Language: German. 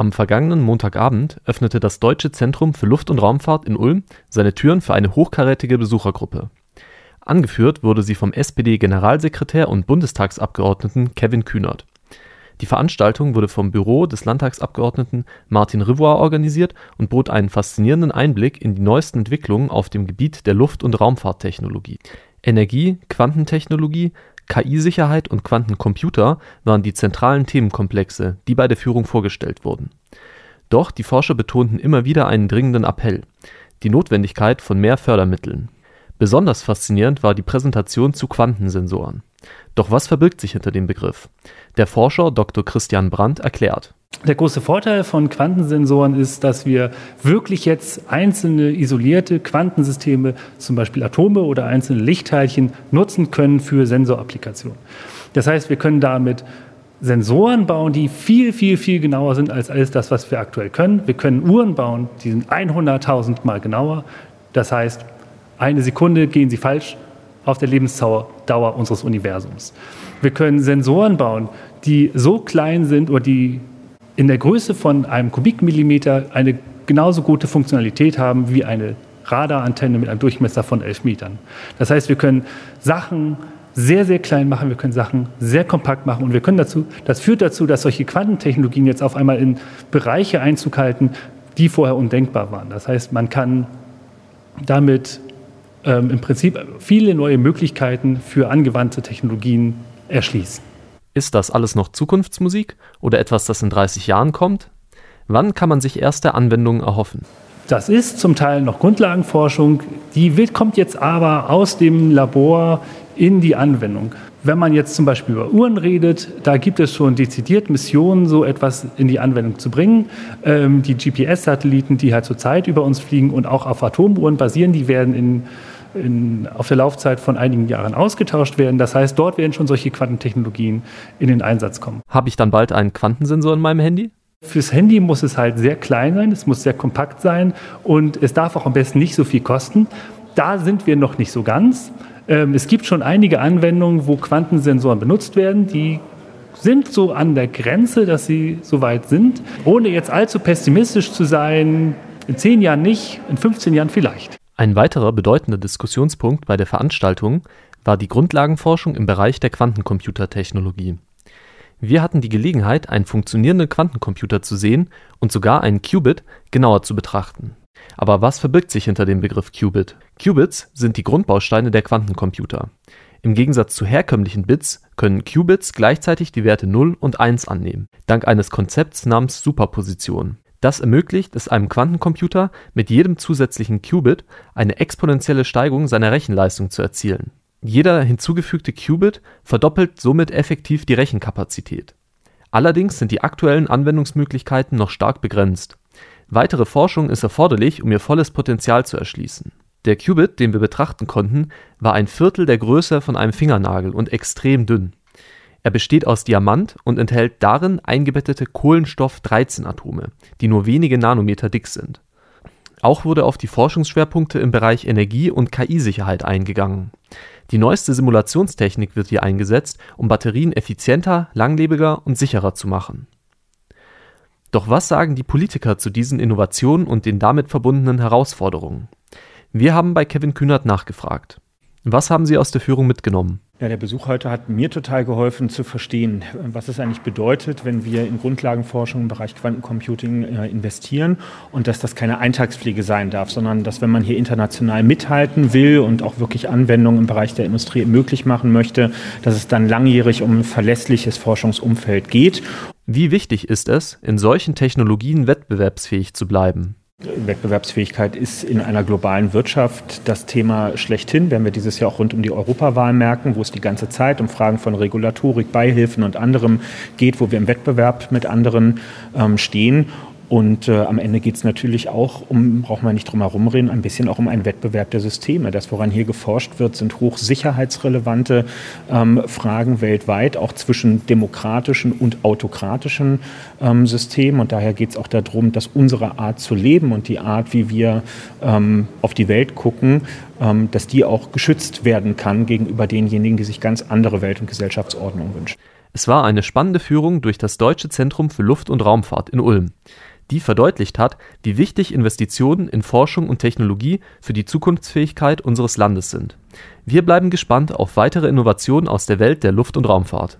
Am vergangenen Montagabend öffnete das Deutsche Zentrum für Luft - und Raumfahrt in Ulm seine Türen für eine hochkarätige Besuchergruppe. Angeführt wurde sie vom SPD-Generalsekretär und Bundestagsabgeordneten Kevin Kühnert. Die Veranstaltung wurde vom Büro des Landtagsabgeordneten Martin Rivoire organisiert und bot einen faszinierenden Einblick in die neuesten Entwicklungen auf dem Gebiet der Luft - und Raumfahrttechnologie. Energie, Quantentechnologie, KI-Sicherheit und Quantencomputer waren die zentralen Themenkomplexe, die bei der Führung vorgestellt wurden. Doch die Forscher betonten immer wieder einen dringenden Appell: die Notwendigkeit von mehr Fördermitteln. Besonders faszinierend war die Präsentation zu Quantensensoren. Doch was verbirgt sich hinter dem Begriff? Der Forscher Dr. Christian Brandt erklärt der große Vorteil von Quantensensoren ist, dass wir wirklich jetzt einzelne isolierte Quantensysteme, zum Beispiel Atome oder einzelne Lichtteilchen, nutzen können für Sensorapplikationen. Das heißt, wir können damit Sensoren bauen, die viel, viel, viel genauer sind als alles das, was wir aktuell können. Wir können Uhren bauen, die sind 100.000 Mal genauer. Das heißt, eine Sekunde gehen sie falsch auf der Lebensdauer unseres Universums. Wir können Sensoren bauen, die so klein sind oder die in der Größe von einem Kubikmillimeter eine genauso gute Funktionalität haben wie eine Radarantenne mit einem Durchmesser von 11 Metern. Das heißt, wir können Sachen sehr, sehr klein machen, wir können Sachen sehr kompakt machen und wir können dazu, das führt dazu, dass solche Quantentechnologien jetzt auf einmal in Bereiche Einzug halten, die vorher undenkbar waren. Das heißt, man kann damit ähm, im Prinzip viele neue Möglichkeiten für angewandte Technologien erschließen. Ist das alles noch Zukunftsmusik oder etwas, das in 30 Jahren kommt? Wann kann man sich erste Anwendungen erhoffen? Das ist zum Teil noch Grundlagenforschung, die kommt jetzt aber aus dem Labor in die Anwendung. Wenn man jetzt zum Beispiel über Uhren redet, da gibt es schon dezidiert Missionen, so etwas in die Anwendung zu bringen. Ähm, die GPS-Satelliten, die halt zurzeit über uns fliegen und auch auf Atomuhren basieren, die werden in in, auf der Laufzeit von einigen Jahren ausgetauscht werden. Das heißt, dort werden schon solche Quantentechnologien in den Einsatz kommen. Habe ich dann bald einen Quantensensor in meinem Handy? Fürs Handy muss es halt sehr klein sein, es muss sehr kompakt sein und es darf auch am besten nicht so viel kosten. Da sind wir noch nicht so ganz. Ähm, es gibt schon einige Anwendungen, wo Quantensensoren benutzt werden, die sind so an der Grenze, dass sie so weit sind. Ohne jetzt allzu pessimistisch zu sein, in zehn Jahren nicht, in 15 Jahren vielleicht. Ein weiterer bedeutender Diskussionspunkt bei der Veranstaltung war die Grundlagenforschung im Bereich der Quantencomputertechnologie. Wir hatten die Gelegenheit, einen funktionierenden Quantencomputer zu sehen und sogar einen Qubit genauer zu betrachten. Aber was verbirgt sich hinter dem Begriff Qubit? Qubits sind die Grundbausteine der Quantencomputer. Im Gegensatz zu herkömmlichen Bits können Qubits gleichzeitig die Werte 0 und 1 annehmen, dank eines Konzepts namens Superposition das ermöglicht es einem Quantencomputer, mit jedem zusätzlichen Qubit eine exponentielle Steigerung seiner Rechenleistung zu erzielen. Jeder hinzugefügte Qubit verdoppelt somit effektiv die Rechenkapazität. Allerdings sind die aktuellen Anwendungsmöglichkeiten noch stark begrenzt. Weitere Forschung ist erforderlich, um ihr volles Potenzial zu erschließen. Der Qubit, den wir betrachten konnten, war ein Viertel der Größe von einem Fingernagel und extrem dünn er besteht aus Diamant und enthält darin eingebettete Kohlenstoff-13-Atome, die nur wenige Nanometer dick sind. Auch wurde auf die Forschungsschwerpunkte im Bereich Energie und KI-Sicherheit eingegangen. Die neueste Simulationstechnik wird hier eingesetzt, um Batterien effizienter, langlebiger und sicherer zu machen. Doch was sagen die Politiker zu diesen Innovationen und den damit verbundenen Herausforderungen? Wir haben bei Kevin Kühnert nachgefragt. Was haben Sie aus der Führung mitgenommen? Ja, der Besuch heute hat mir total geholfen zu verstehen, was es eigentlich bedeutet, wenn wir in Grundlagenforschung im Bereich Quantencomputing äh, investieren und dass das keine Eintagspflege sein darf, sondern dass wenn man hier international mithalten will und auch wirklich Anwendungen im Bereich der Industrie möglich machen möchte, dass es dann langjährig um ein verlässliches Forschungsumfeld geht. Wie wichtig ist es, in solchen Technologien wettbewerbsfähig zu bleiben? Wettbewerbsfähigkeit ist in einer globalen Wirtschaft das Thema schlechthin, werden wir dieses Jahr auch rund um die Europawahl merken, wo es die ganze Zeit um Fragen von Regulatorik, Beihilfen und anderem geht, wo wir im Wettbewerb mit anderen ähm, stehen. Und äh, am Ende geht es natürlich auch um, braucht man nicht drum herum reden, ein bisschen auch um einen Wettbewerb der Systeme. Das, woran hier geforscht wird, sind hochsicherheitsrelevante ähm, Fragen weltweit, auch zwischen demokratischen und autokratischen ähm, Systemen. Und daher geht es auch darum, dass unsere Art zu leben und die Art, wie wir ähm, auf die Welt gucken, ähm, dass die auch geschützt werden kann gegenüber denjenigen, die sich ganz andere Welt- und Gesellschaftsordnungen wünschen. Es war eine spannende Führung durch das Deutsche Zentrum für Luft - und Raumfahrt in Ulm, die verdeutlicht hat, wie wichtig Investitionen in Forschung und Technologie für die Zukunftsfähigkeit unseres Landes sind. Wir bleiben gespannt auf weitere Innovationen aus der Welt der Luft - und Raumfahrt